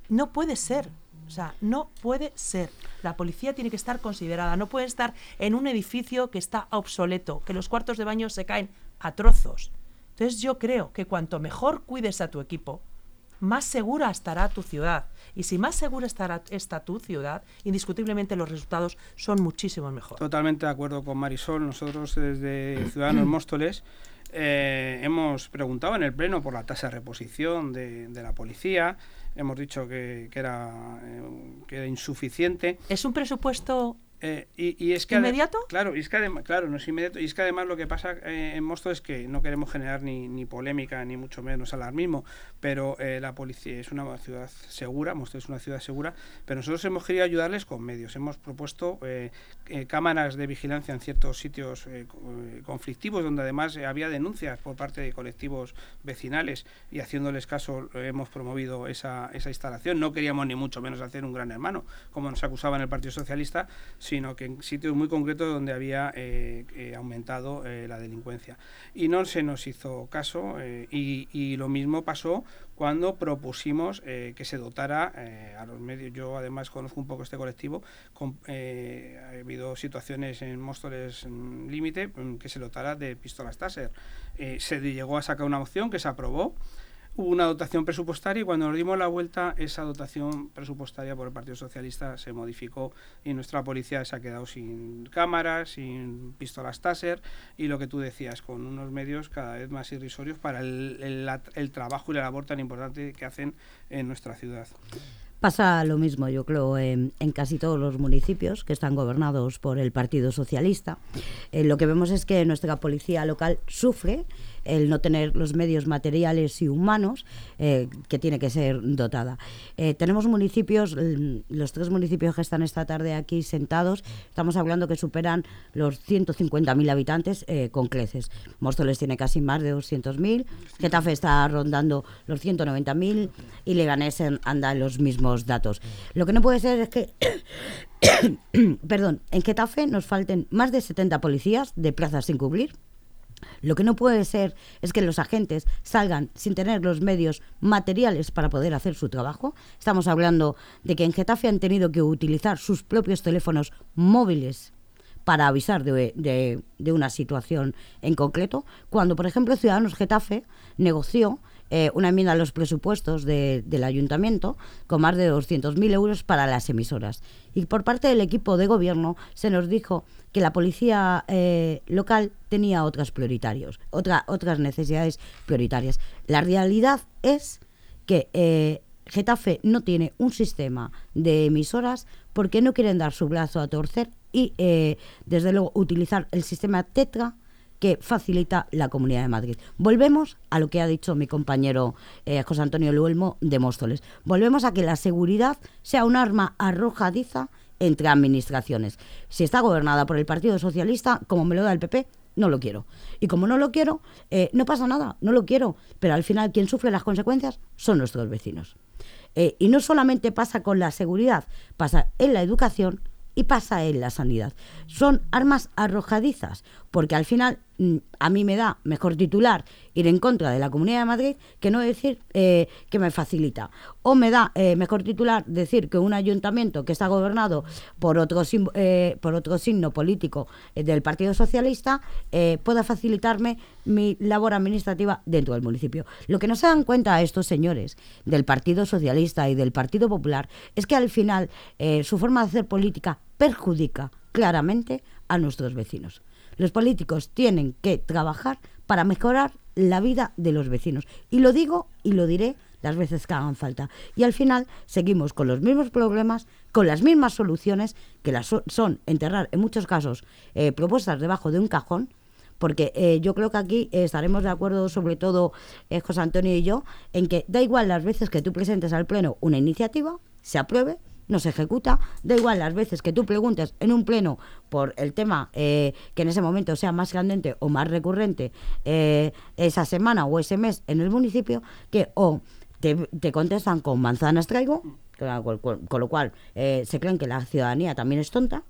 No puede ser. O sea, no puede ser. La policía tiene que estar considerada. No puede estar en un edificio que está obsoleto, que los cuartos de baño se caen a trozos. Entonces yo creo que cuanto mejor cuides a tu equipo, más segura estará tu ciudad. Y si más segura estará esta tu ciudad, indiscutiblemente los resultados son muchísimo mejor. Totalmente de acuerdo con Marisol. Nosotros desde Ciudadanos Móstoles eh, hemos preguntado en el Pleno por la tasa de reposición de, la policía. Hemos dicho que, era, eh, que era insuficiente. ¿Es un presupuesto eh, y, es que ¿Inmediato? Claro, y es que además, claro, no es inmediato. Y es que además lo que pasa eh, en Mosto es que no queremos generar ni, ni polémica, ni mucho menos alarmismo, pero eh, la policía es una ciudad segura, Mosto es una ciudad segura, pero nosotros hemos querido ayudarles con medios. Hemos propuesto cámaras de vigilancia en ciertos sitios conflictivos, donde además había denuncias por parte de colectivos vecinales y haciéndoles caso hemos promovido esa, esa instalación. No queríamos ni mucho menos hacer un gran hermano, como nos acusaban el Partido Socialista, sino que en sitios muy concretos donde había eh, eh, aumentado eh, la delincuencia. Y no se nos hizo caso y, lo mismo pasó cuando propusimos que se dotara a los medios. Yo además conozco un poco este colectivo, ha habido situaciones en Móstoles Límite mm, que se dotara de pistolas Taser. se llegó a sacar una opción que se aprobó hubo una dotación presupuestaria y cuando nos dimos la vuelta esa dotación presupuestaria por el Partido Socialista se modificó y nuestra policía se ha quedado sin cámaras, sin pistolas Taser y lo que tú decías, con unos medios cada vez más irrisorios para el, el trabajo y la labor tan importante que hacen en nuestra ciudad. Pasa lo mismo, yo creo, en, casi todos los municipios que están gobernados por el Partido Socialista. Eh, lo que vemos es que nuestra policía local sufre el no tener los medios materiales y humanos eh, que tiene que ser dotada. Eh, tenemos municipios, los tres municipios que están esta tarde aquí sentados, estamos hablando que superan los 150.000 habitantes con creces. Móstoles tiene casi más de 200.000, Getafe está rondando los 190.000 y Leganés anda en los mismos datos. Lo que no puede ser es que, perdón, en Getafe nos falten más de 70 policías de plazas sin cubrir. Lo que no puede ser es que los agentes salgan sin tener los medios materiales para poder hacer su trabajo. Estamos hablando de que en Getafe han tenido que utilizar sus propios teléfonos móviles para avisar de, de- de una situación en concreto, cuando, por ejemplo, Ciudadanos Getafe negoció eh, una enmienda a los presupuestos de- del ayuntamiento con más de 200.000 euros para las emisoras. Y por parte del equipo de gobierno se nos dijo que la policía eh, local tenía otras prioritarios, otra, otras necesidades prioritarias. La realidad es que eh, Getafe no tiene un sistema de emisoras porque no quieren dar su brazo a torcer y, desde luego, utilizar el sistema Tetra que facilita la Comunidad de Madrid. Volvemos a lo que ha dicho mi compañero eh, José Antonio Luelmo de Móstoles. Volvemos a que la seguridad sea un arma arrojadiza entre administraciones. Si está gobernada por el Partido Socialista, como me lo da el PP, no lo quiero. Y como no lo quiero, eh, no pasa nada, no lo quiero. Pero al final quien sufre las consecuencias son nuestros vecinos. Eh, y no solamente pasa con la seguridad, pasa en la educación y pasa en la sanidad. Son armas arrojadizas, porque al final mm, a mí me da mejor titular ir en contra de la Comunidad de Madrid que no decir eh, que me facilita. O me da eh, mejor titular decir que un ayuntamiento que está gobernado por otro, eh, por otro signo político eh, del Partido Socialista pueda facilitarme mi labor administrativa dentro del municipio. Lo que no se dan cuenta estos señores del Partido Socialista y del Partido Popular es que al final su forma de hacer política perjudica claramente a nuestros vecinos. Los políticos tienen que trabajar para mejorar la vida de los vecinos. Y lo digo y lo diré las veces que hagan falta. Y al final seguimos con los mismos problemas, con las mismas soluciones, que las so- son enterrar en muchos casos eh, propuestas debajo de un cajón, porque eh, yo creo que aquí estaremos de acuerdo, sobre todo eh, José Antonio y yo, en que da igual las veces que tú presentes al Pleno una iniciativa, se apruebe, no se ejecuta, da igual las veces que tú preguntes en un Pleno por el tema eh, que en ese momento sea más candente o más recurrente eh, esa semana o ese mes en el municipio, que o te, te contestan con manzanas traigo, con, lo cual eh, se creen que la ciudadanía también es tonta,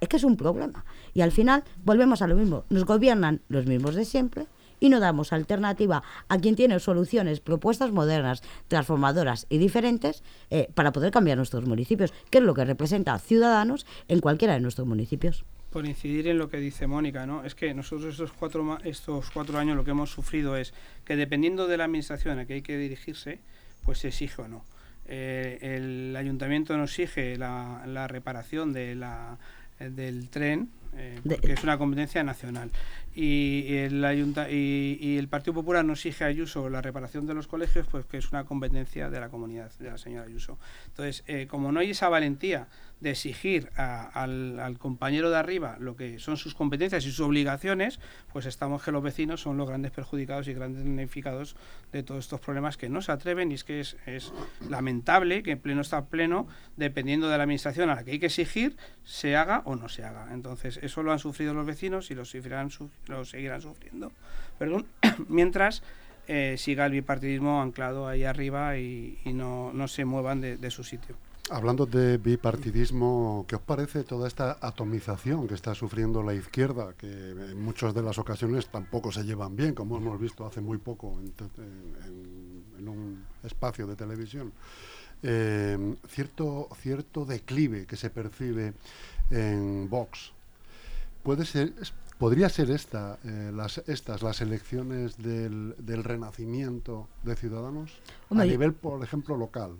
es que es un problema. Y al final volvemos a lo mismo. Nos gobiernan los mismos de siempre y no damos alternativa a quien tiene soluciones, propuestas modernas, transformadoras y diferentes eh, para poder cambiar nuestros municipios, que es lo que representa Ciudadanos en cualquiera de nuestros municipios. Por incidir en lo que dice Mónica, ¿no? Es que nosotros estos cuatro, estos cuatro años lo que hemos sufrido es que dependiendo de la administración a que hay que dirigirse, pues se exige o no. Eh, el ayuntamiento nos exige la, la reparación de la, del tren, eh, De- porque es una competencia nacional. Y el, ayunta y, y el Partido Popular nos exige a Ayuso la reparación de los colegios, pues que es una competencia de la comunidad, de la señora Ayuso. Entonces, eh, como no hay esa valentía de exigir a- al, compañero de arriba lo que son sus competencias y sus obligaciones, pues estamos que los vecinos son los grandes perjudicados y grandes beneficiados de todos estos problemas que no se atreven y es que es, es lamentable que en pleno está pleno, dependiendo de la administración a la que hay que exigir, se haga o no se haga. Entonces, eso lo han sufrido los vecinos y lo, sufrirán, su- lo seguirán sufriendo. Perdón, mientras eh, siga el bipartidismo anclado ahí arriba y, y no, no se muevan de- de su sitio. Hablando de bipartidismo, ¿qué os parece toda esta atomización que está sufriendo la izquierda, que en muchas de las ocasiones tampoco se llevan bien, como hemos visto hace muy poco en, un espacio de televisión? Eh, cierto, cierto declive que se percibe en Vox. Puede ser, podría ser esta, eh, las, estas las elecciones del, del renacimiento de Ciudadanos Hombre, a nivel, por ejemplo, local.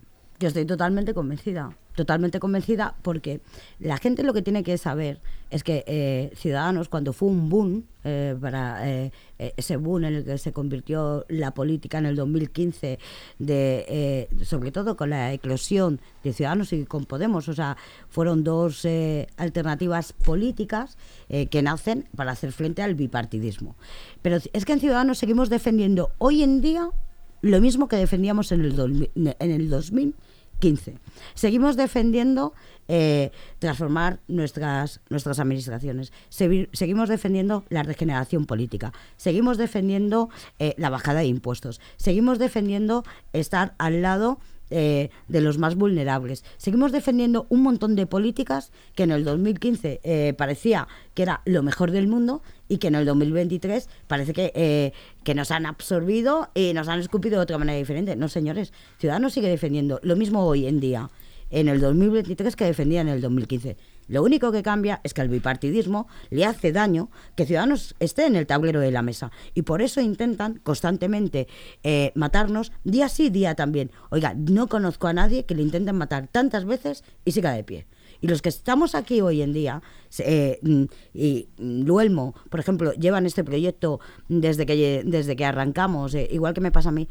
Yo estoy totalmente convencida, totalmente convencida porque la gente lo que tiene que saber es que eh, Ciudadanos, cuando fue un boom, eh, para eh, ese boom en el que se convirtió la política en el 2015, de, sobre todo con la eclosión de Ciudadanos y con Podemos, o sea, fueron dos alternativas políticas que nacen para hacer frente al bipartidismo. Pero es que en Ciudadanos seguimos defendiendo hoy en día lo mismo que defendíamos en el, 2000 en el 2015. Seguimos defendiendo eh, transformar nuestras, nuestras administraciones. Segui- seguimos defendiendo la regeneración política. Seguimos defendiendo eh, la bajada de impuestos. Seguimos defendiendo estar al lado eh, de los más vulnerables. Seguimos defendiendo un montón de políticas que en el 2015 eh, parecía que era lo mejor del mundo y que en el 2023 parece que, eh, que nos han absorbido y nos han escupido de otra manera diferente. No, señores, Ciudadanos sigue defendiendo lo mismo hoy en día en el 2023 que defendía en el 2015. Lo único que cambia es que al bipartidismo le hace daño que Ciudadanos esté en el tablero de la mesa. Y por eso intentan constantemente eh, matarnos día sí, día también. Oiga, no conozco a nadie que le intenten matar tantas veces y siga de pie. Y los que estamos aquí hoy en día, eh, mm, y Luelmo, por ejemplo, llevan este proyecto desde que, desde que arrancamos, eh, igual que me pasa a mí,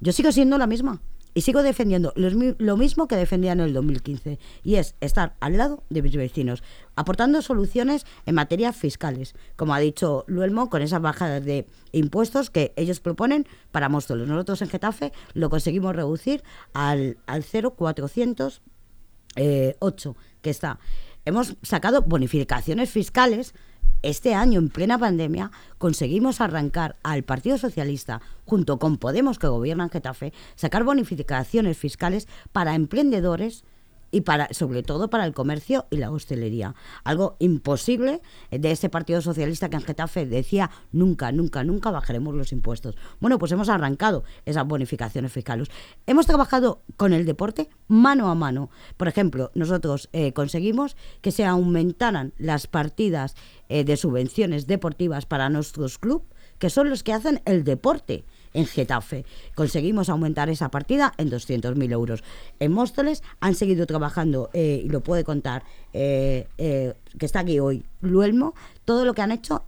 yo sigo siendo la misma. Y sigo defendiendo lo mismo que defendía en el 2015, y es estar al lado de mis vecinos, aportando soluciones en materias fiscales, como ha dicho Luelmo, con esas bajadas de impuestos que ellos proponen para Móstoles. Nosotros en Getafe lo conseguimos reducir al, al 0,408, que está. Hemos sacado bonificaciones fiscales este año, en plena pandemia, conseguimos arrancar al Partido Socialista, junto con Podemos, que gobierna Getafe, sacar bonificaciones fiscales para emprendedores y para sobre todo para el comercio y la hostelería. Algo imposible de ese Partido Socialista que en Getafe decía nunca, nunca, nunca bajaremos los impuestos. Bueno, pues hemos arrancado esas bonificaciones fiscales. Hemos trabajado con el deporte mano a mano. Por ejemplo, nosotros eh, conseguimos que se aumentaran las partidas eh, de subvenciones deportivas para nuestros clubes, que son los que hacen el deporte en Getafe. Conseguimos aumentar esa partida en 200.000 euros. En Móstoles han seguido trabajando, eh, y lo puede contar, eh, eh, que está aquí hoy, Luelmo, todo lo que han hecho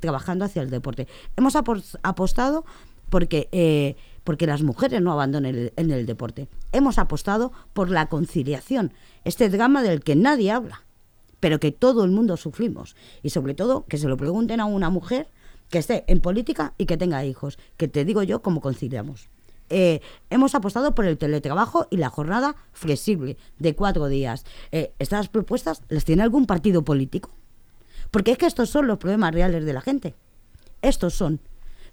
trabajando hacia el deporte. Hemos apostado porque porque las mujeres no abandonen en el deporte. Hemos apostado por la conciliación, este drama del que nadie habla, pero que todo el mundo sufrimos. Y sobre todo que se lo pregunten a una mujer que esté en política y que tenga hijos, que te digo yo cómo conciliamos. Eh, hemos apostado por el teletrabajo y la jornada flexible de cuatro días. Eh, ¿Estas propuestas las tiene algún partido político? Porque es que estos son los problemas reales de la gente. Estos son.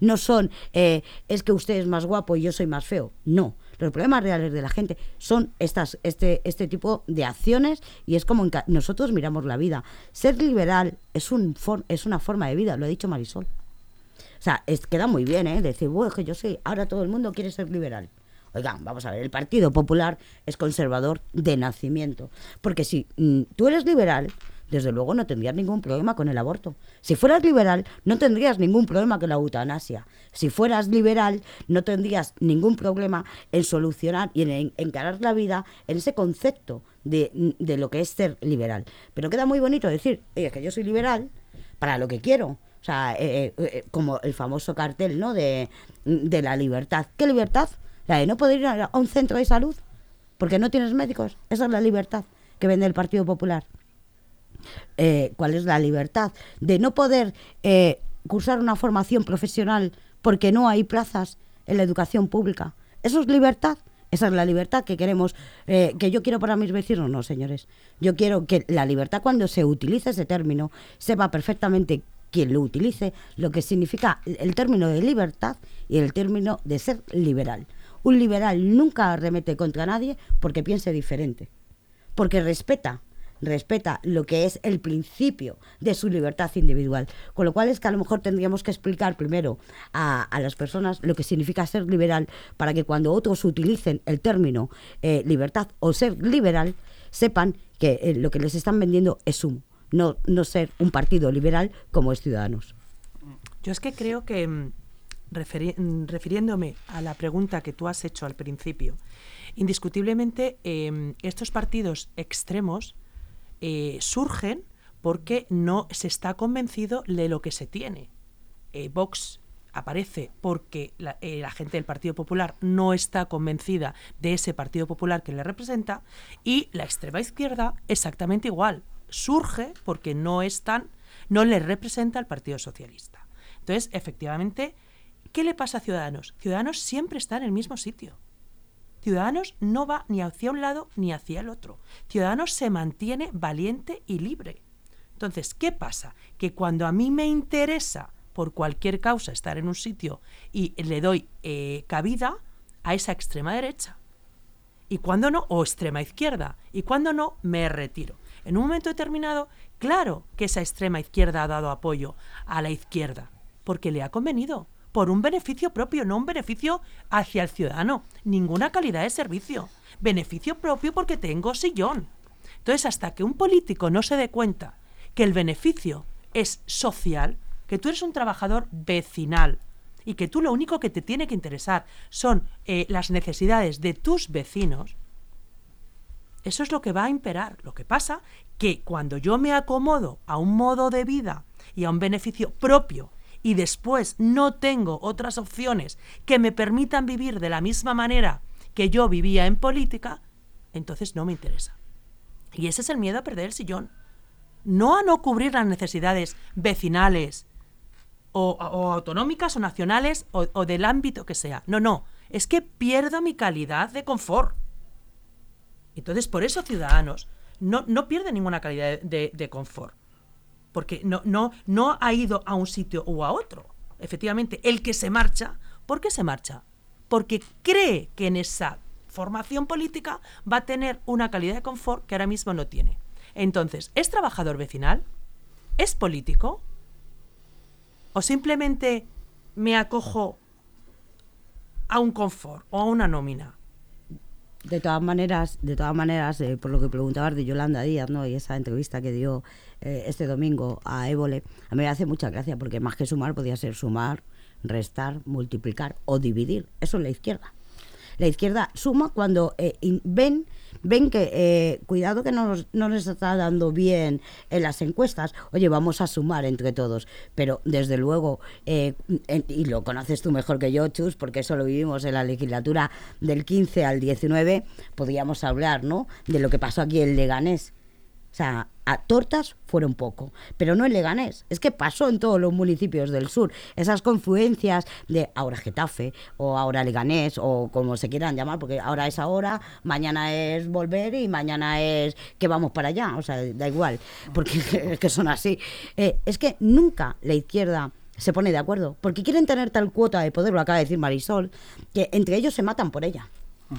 No son, eh, es que usted es más guapo y yo soy más feo. No. Los problemas reales de la gente son estas, este, este tipo de acciones y es como nosotros miramos la vida. Ser liberal es, un es una forma de vida, lo ha dicho Marisol. O sea, es, queda muy bien, ¿eh? Decir, bueno, que yo soy, ahora todo el mundo quiere ser liberal. Oigan, vamos a ver, el Partido Popular es conservador de nacimiento. Porque si mm, tú eres liberal, desde luego no tendrías ningún problema con el aborto. Si fueras liberal, no tendrías ningún problema con la eutanasia. Si fueras liberal, no tendrías ningún problema en solucionar y en encarar la vida en ese concepto de, de lo que es ser liberal. Pero queda muy bonito decir, oye, que yo soy liberal para lo que quiero o sea, eh, eh, eh, como el famoso cartel, ¿no? De, la libertad. ¿Qué libertad? La de no poder ir a un centro de salud porque no tienes médicos. Esa es la libertad que vende el Partido Popular. ¿Cuál es la libertad? De no poder cursar una formación profesional porque no hay plazas en la educación pública. ¿Eso es libertad? Esa es la libertad que queremos, que yo quiero para mis vecinos. No, señores. Yo quiero que la libertad, cuando se utilice ese término, sepa perfectamente quien lo utilice lo que significa el término de libertad y el término de ser liberal. Un liberal nunca arremete contra nadie porque piense diferente, porque respeta respeta lo que es el principio de su libertad individual. Con lo cual es que a lo mejor tendríamos que explicar primero a, las personas lo que significa ser liberal para que cuando otros utilicen el término eh, libertad o ser liberal, sepan que eh, lo que les están vendiendo es humo no, no ser un partido liberal como es Ciudadanos. Yo es que creo que, mm, mm, refiriéndome a la pregunta que tú has hecho al principio, indiscutiblemente em, estos partidos extremos eh, surgen porque no se está convencido de lo que se tiene. Eh, Vox aparece porque la, eh, la, gente del Partido Popular no está convencida de ese Partido Popular que le representa y la extrema izquierda exactamente igual surge porque no están, no le representa al Partido Socialista. Entonces, efectivamente, ¿qué le pasa a Ciudadanos? Ciudadanos siempre está en el mismo sitio. Ciudadanos no va ni hacia un lado ni hacia el otro. Ciudadanos se mantiene valiente y libre. Entonces, ¿qué pasa? Que cuando a mí me interesa por cualquier causa estar en un sitio y le doy eh, cabida a esa extrema derecha. y cuando no, o extrema izquierda, y cuando no, me retiro. En un momento determinado, claro que esa extrema izquierda ha dado apoyo a la izquierda, porque le ha convenido, por un beneficio propio, no un beneficio hacia el ciudadano, ninguna calidad de servicio, beneficio propio porque tengo sillón. Entonces, hasta que un político no se dé cuenta que el beneficio es social, que tú eres un trabajador vecinal y que tú lo único que te tiene que interesar son eh, las necesidades de tus vecinos, eso es lo que va a imperar. Lo que pasa que cuando yo me acomodo a un modo de vida y a un beneficio propio y después no tengo otras opciones que me permitan vivir de la misma manera que yo vivía en política, entonces no me interesa. Y ese es el miedo a perder el sillón. No a no cubrir las necesidades vecinales o, autonómicas o nacionales o, o del ámbito que sea. No, no. Es que pierdo mi calidad de confort. Entonces, por eso Ciudadanos no, no pierde ninguna calidad de, de- confort. Porque no, no, no ha ido a un sitio u a otro. Efectivamente, el que se marcha, ¿por qué se marcha? Porque cree que en esa formación política va a tener una calidad de confort que ahora mismo no tiene. Entonces, ¿es trabajador vecinal? ¿Es político? ¿O simplemente me acojo a un confort o a una nómina? De todas maneras, de todas maneras, eh, por lo que preguntabas de Yolanda Díaz, ¿no? Y esa entrevista que dio eh, este domingo a Évole, a mí me hace mucha gracia porque más que sumar podía ser sumar, restar, multiplicar o dividir. Eso es la izquierda. La izquierda suma cuando eh, ven ven que eh, cuidado que no nos, no nos está dando bien en las encuestas, oye, vamos a sumar entre todos. Pero desde luego, eh, y lo conoces tú mejor que yo, Chus, porque eso lo vivimos en la legislatura del 15 al 19, podíamos hablar, ¿no? De lo que pasó aquí en Leganés. O sea, a tortas fueron poco, pero no en Leganés. Es que pasó en todos los municipios del sur. Esas confluencias de ahora Getafe o ahora Leganés o como se quieran llamar, porque ahora es ahora, mañana es volver y mañana es que vamos para allá. O sea, da igual, porque es que son así. Eh, es que nunca la izquierda se pone de acuerdo, porque quieren tener tal cuota de poder, lo acaba de decir Marisol, que entre ellos se matan por ella.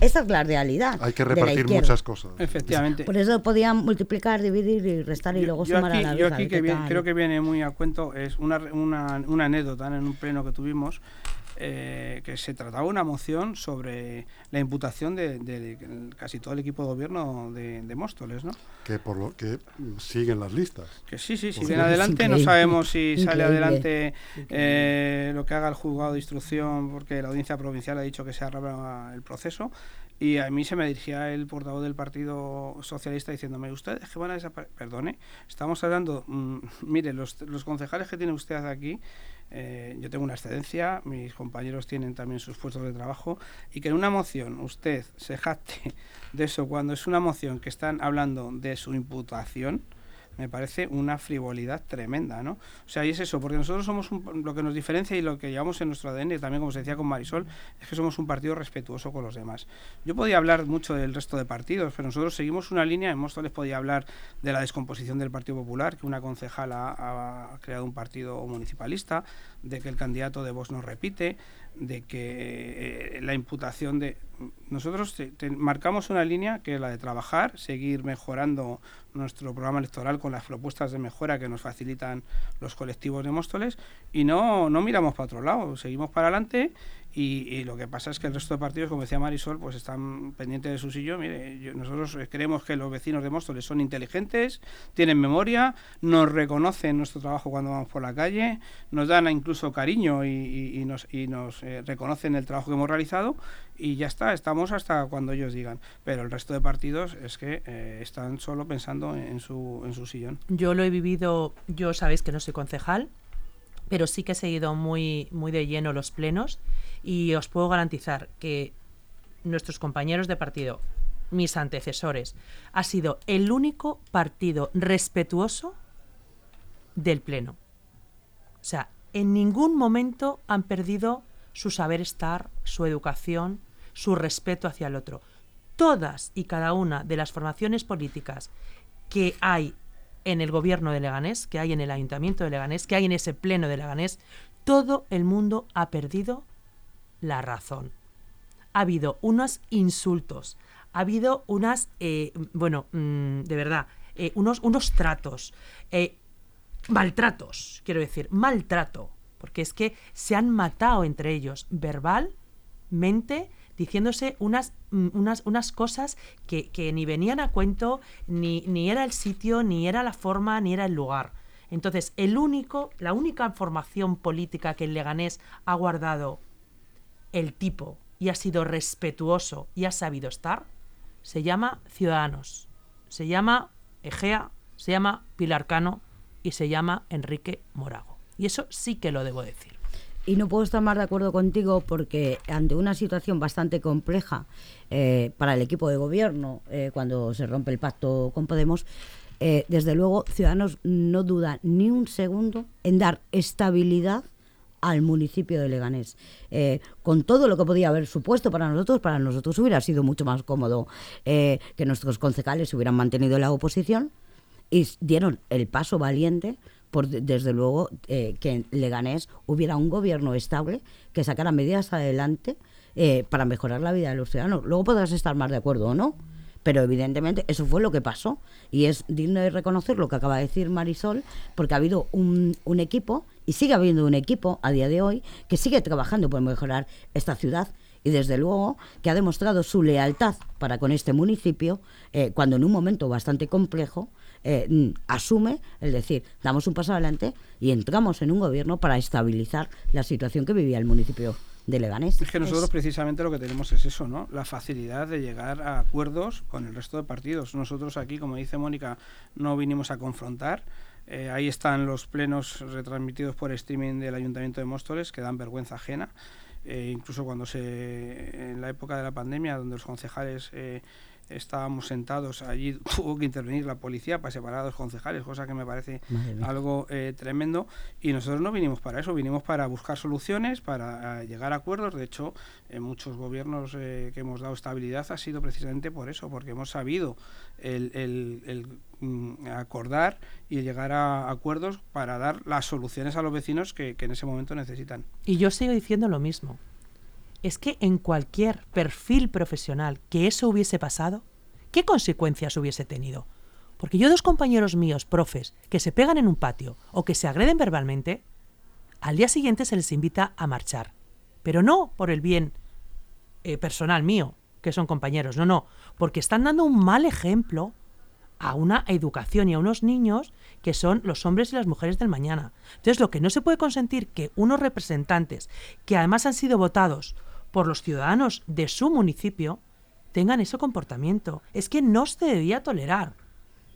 Esa es la realidad. Hay que repartir muchas cosas. Efectivamente. Por eso podían multiplicar, dividir y restar y Yo- luego yo sumar aquí, a la yo aquí que creo que viene muy a cuento es una, una, una anécdota en un pleno que tuvimos eh, que se trataba una moción sobre la imputación de, de casi todo el equipo de gobierno de, de Móstoles, ¿no? Que por lo que siguen las listas. Que sí, sí, si Pues viene es adelante, no sabemos si sale Increíble. adelante eh, lo que haga el juzgado de instrucción, porque la audiencia provincial ha dicho que se arraba el proceso. Y a mí se me dirigía el portavoz del Partido Socialista diciéndome, ustedes que van a desaparecer, perdone, estamos hablando, mm, mire, los, los concejales que tiene usted aquí, eh, yo tengo una excedencia, mis compañeros tienen también sus puestos de trabajo, y que en una moción usted se jacte de eso cuando es una moción que están hablando de su imputación, me parece una frivolidad tremenda, ¿no? O sea, y es eso, porque nosotros somos un- lo que nos diferencia y lo que llevamos en nuestro ADN, también como se decía con Marisol, es que somos un partido respetuoso con los demás. Yo podía hablar mucho del resto de partidos, pero nosotros seguimos una línea, en Móstoles podía hablar de la descomposición del Partido Popular, que una concejala ha, ha creado un partido municipalista, de que el candidato de Vox no repite, de que eh, la imputación de... Nosotros marcamos una línea que es la de trabajar, seguir mejorando nuestro programa electoral con las propuestas de mejora que nos facilitan los colectivos de Móstoles y no, no miramos para otro lado, seguimos para adelante y, lo que pasa es que el resto de partidos, como decía Marisol, pues están pendientes de su sillón. Mire, yo- nosotros eh, creemos que los vecinos de Móstoles son inteligentes, tienen memoria, nos reconocen nuestro trabajo cuando vamos por la calle, nos dan incluso cariño y, y- nos, eh, reconocen el trabajo que hemos realizado y ya está, estamos hasta cuando ellos digan. Pero el resto de partidos es que eh, están solo pensando en, en su, en su sillón. Yo lo he vivido, yo sabéis que no soy concejal, pero sí que he seguido muy, muy de lleno los plenos y os puedo garantizar que nuestros compañeros de partido, mis antecesores, ha sido el único partido respetuoso del pleno. O sea, en ningún momento han perdido su saber estar, su educación, su respeto hacia el otro. Todas y cada una de las formaciones políticas que hay en el gobierno de Leganés, que hay en el ayuntamiento de Leganés, que hay en ese pleno de Leganés, todo el mundo ha perdido la razón. Ha habido unos insultos ha habido unas, eh, bueno, mm, de verdad, eh, unos, unos tratos, eh, maltratos, quiero decir, maltrato, porque es que se han matado entre ellos, verbalmente, diciéndose unas, mm, unas, unas cosas que, que ni venían a cuento, ni, ni era el sitio, ni era la forma, ni era el lugar. Entonces, el único, la única formación política que el Leganés ha guardado el tipo y ha sido respetuoso y ha sabido estar, se llama Ciudadanos, se llama Egea, se llama Pilar Cano y se llama Enrique Morago. Y eso sí que lo debo decir. Y no puedo estar más de acuerdo contigo porque ante una situación bastante compleja eh, para el equipo de gobierno, eh, cuando se rompe el pacto con Podemos, eh, desde luego Ciudadanos no duda ni un segundo en dar estabilidad al municipio de Leganés. Con todo lo que podía haber supuesto para nosotros, para nosotros hubiera sido mucho más cómodo que nuestros concejales hubieran mantenido en la oposición y dieron el paso valiente por desde luego que en Leganés hubiera un gobierno estable que sacara medidas adelante para mejorar la vida de los ciudadanos. Luego podrás estar más de acuerdo o no, pero evidentemente eso fue lo que pasó y es digno de reconocer lo que acaba de decir Marisol, porque ha habido un, un equipo y sigue habiendo un equipo a día de hoy que sigue trabajando por mejorar esta ciudad y desde luego que ha demostrado su lealtad para con este municipio eh, cuando en un momento bastante complejo eh, asume el decir, damos un paso adelante y entramos en un gobierno para estabilizar la situación que vivía el municipio de Leganés. Es que nosotros precisamente lo que tenemos es eso, ¿no? La facilidad de llegar a acuerdos con el resto de partidos. Nosotros aquí, como dice Mónica, no vinimos a confrontar. Eh, ahí están los plenos retransmitidos por streaming del Ayuntamiento de Móstoles, que dan vergüenza ajena. Eh, incluso cuando se en la época de la pandemia donde los concejales eh, estábamos sentados allí, tuvo que intervenir la policía para separar a los concejales, cosa que me parece algo eh, tremendo. Y nosotros no vinimos para eso, vinimos para buscar soluciones, para eh, llegar a acuerdos. De hecho, en muchos gobiernos eh, que hemos dado estabilidad ha sido precisamente por eso, porque hemos sabido el, mm, acordar y llegar a acuerdos para dar las soluciones a los vecinos que, que en ese momento necesitan. Y yo sigo diciendo lo mismo es que en cualquier perfil profesional que eso hubiese pasado, ¿qué consecuencias hubiese tenido? Porque yo dos compañeros míos, profes, que se pegan en un patio o que se agreden verbalmente, al día siguiente se les invita a marchar. Pero no por el bien eh, personal mío, que son compañeros, no, no, porque están dando un mal ejemplo a una educación y a unos niños que son los hombres y las mujeres del mañana. Entonces, lo que no se puede consentir que unos representantes, que además han sido votados por los ciudadanos de su municipio tengan ese comportamiento. Es que no se debía tolerar.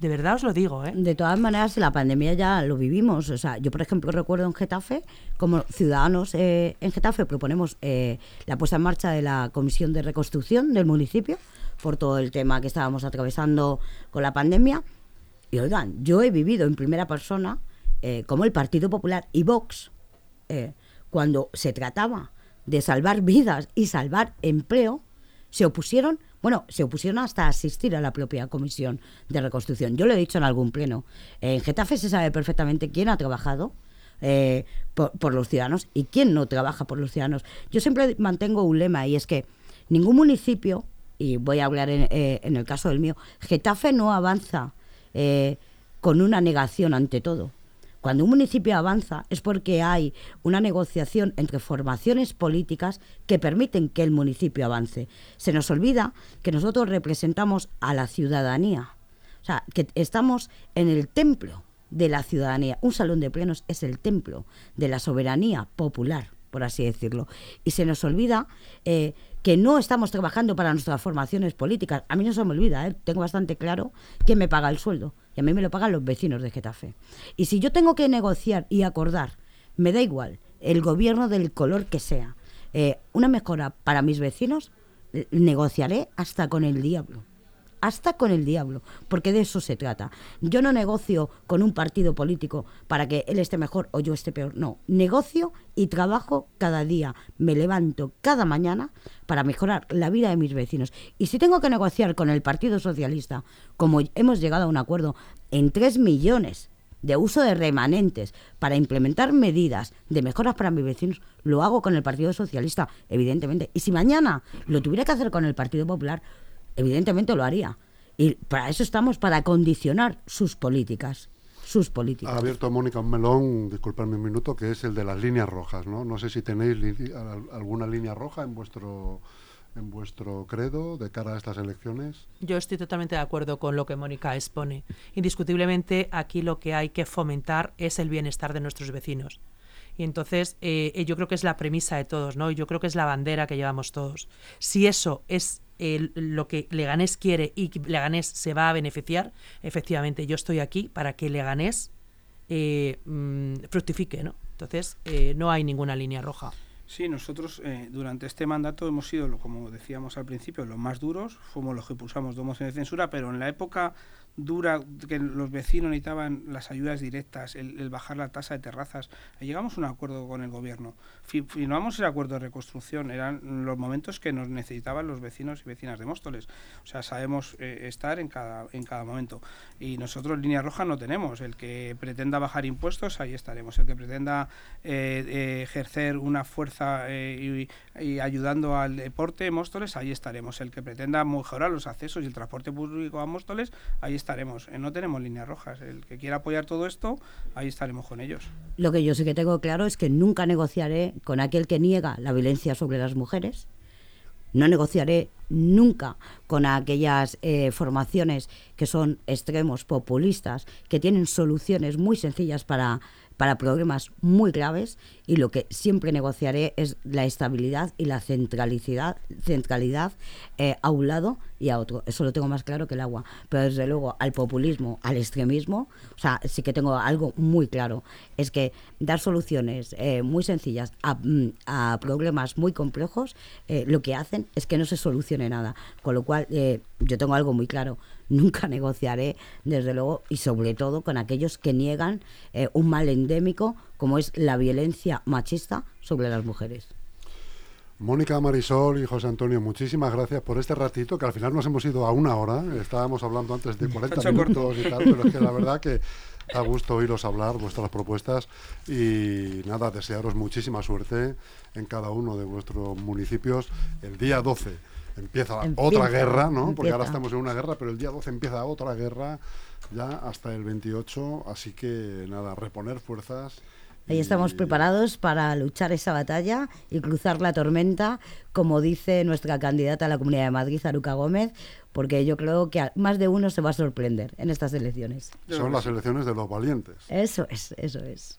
De verdad os lo digo, ¿eh? De todas maneras, la pandemia ya lo vivimos. O sea, yo, por ejemplo, recuerdo en Getafe, como ciudadanos eh, en Getafe proponemos eh, la puesta en marcha de la Comisión de Reconstrucción del municipio por todo el tema que estábamos atravesando con la pandemia. Y oigan, yo he vivido en primera persona eh, como el Partido Popular y Vox, cuando se trataba de salvar vidas y salvar empleo, se opusieron, bueno, se opusieron hasta asistir a la propia comisión de reconstrucción. Yo lo he dicho en algún pleno. En Getafe se sabe perfectamente quién ha trabajado eh, por, los ciudadanos y quién no trabaja por los ciudadanos. Yo siempre mantengo un lema y es que ningún municipio, y voy a hablar en, eh, el caso del mío, Getafe no avanza eh, con una negación ante todo. Cuando un municipio avanza es porque hay una negociación entre formaciones políticas que permiten que el municipio avance. Se nos olvida que nosotros representamos a la ciudadanía. O sea, que estamos en el templo de la ciudadanía. Un salón de plenos es el templo de la soberanía popular, por así decirlo. Y se nos olvida eh, que no estamos trabajando para nuestras formaciones políticas. A mí no se me olvida, ¿eh? tengo bastante claro quién me paga el sueldo y a mí me lo pagan los vecinos de Getafe. Y si yo tengo que negociar y acordar, me da igual, el gobierno del color que sea, eh, una mejora para mis vecinos, negociaré hasta con el diablo hasta con el diablo, porque de eso se trata. Yo no negocio con un partido político para que él esté mejor o yo esté peor, no, negocio y trabajo cada día, me levanto cada mañana para mejorar la vida de mis vecinos. Y si tengo que negociar con el Partido Socialista, como hemos llegado a un acuerdo en 3 millones de uso de remanentes para implementar medidas de mejoras para mis vecinos, lo hago con el Partido Socialista, evidentemente. Y si mañana lo tuviera que hacer con el Partido Popular, evidentemente lo haría. Y para eso estamos, para condicionar sus políticas. Sus políticas. Ha abierto Mónica un melón, disculpadme un minuto, que es el de las líneas rojas, ¿no? No sé si tenéis alguna línea roja en vuestro en vuestro credo de cara a estas elecciones? Yo estoy totalmente de acuerdo con lo que Mónica expone. Indiscutiblemente aquí lo que hay que fomentar es el bienestar de nuestros vecinos. Y entonces eh, yo creo que es la premisa de todos, ¿no? Yo creo que es la bandera que llevamos todos. Si eso es lo que Leganés quiere y Leganés se va a beneficiar, efectivamente yo estoy aquí para que Leganés eh, mm, fructifique, ¿no? Entonces eh, no hay ninguna línea roja. Sí, nosotros eh, durante este mandato hemos sido, como decíamos al principio, los más duros, fuimos los que pulsamos dos mociones de censura, pero en la época dura que los vecinos necesitaban las ayudas directas, el, bajar la tasa de terrazas. Llegamos a un acuerdo con el gobierno. Firmamos ese acuerdo de reconstrucción. Eran los momentos que nos necesitaban los vecinos y vecinas de Móstoles. O sea, sabemos eh, estar en cada, en cada momento. Y nosotros línea roja no tenemos. El que pretenda bajar impuestos, ahí estaremos. El que pretenda eh, eh, ejercer una fuerza y, ayudando al deporte Móstoles, ahí estaremos. El que pretenda mejorar los accesos y el transporte público a Móstoles, ahí estaremos estaremos. Eh, no tenemos líneas rojas. El que quiera apoyar todo esto, ahí estaremos con ellos. Lo que yo sí que tengo claro es que nunca negociaré con aquel que niega la violencia sobre las mujeres. No negociaré nunca con aquellas eh, formaciones que son extremos populistas, que tienen soluciones muy sencillas para para problemas muy graves y lo que siempre negociaré es la estabilidad y la centralidad, centralidad eh, a un lado y a otro. Eso lo tengo más claro que el agua. Pero desde luego al populismo, al extremismo, o sea, sí que tengo algo muy claro. Es que dar soluciones eh, muy sencillas a, mm, problemas muy complejos, eh, lo que hacen es que no se solucione nada. Con lo cual, yo tengo algo muy claro nunca negociaré, desde luego, y sobre todo con aquellos que niegan eh, un mal endémico como es la violencia machista sobre las mujeres. Mónica Marisol y José Antonio, muchísimas gracias por este ratito, que al final nos hemos ido a una hora. Estábamos hablando antes de 40 minutos y tal, pero es que la verdad que da gusto oíros hablar vuestras propuestas y nada, desearos muchísima suerte en cada uno de vuestros municipios el día 12 empieza, otra guerra, ¿no? Porque ahora estamos en una guerra, pero el día 12 empieza otra guerra ya hasta el 28, así que nada, reponer fuerzas. Ahí estamos preparados para luchar esa batalla y cruzar la tormenta, como dice nuestra candidata a la Comunidad de Madrid, Aruca Gómez, porque yo creo que más de uno se va a sorprender en estas elecciones. Son las elecciones de los valientes. Eso es, eso es.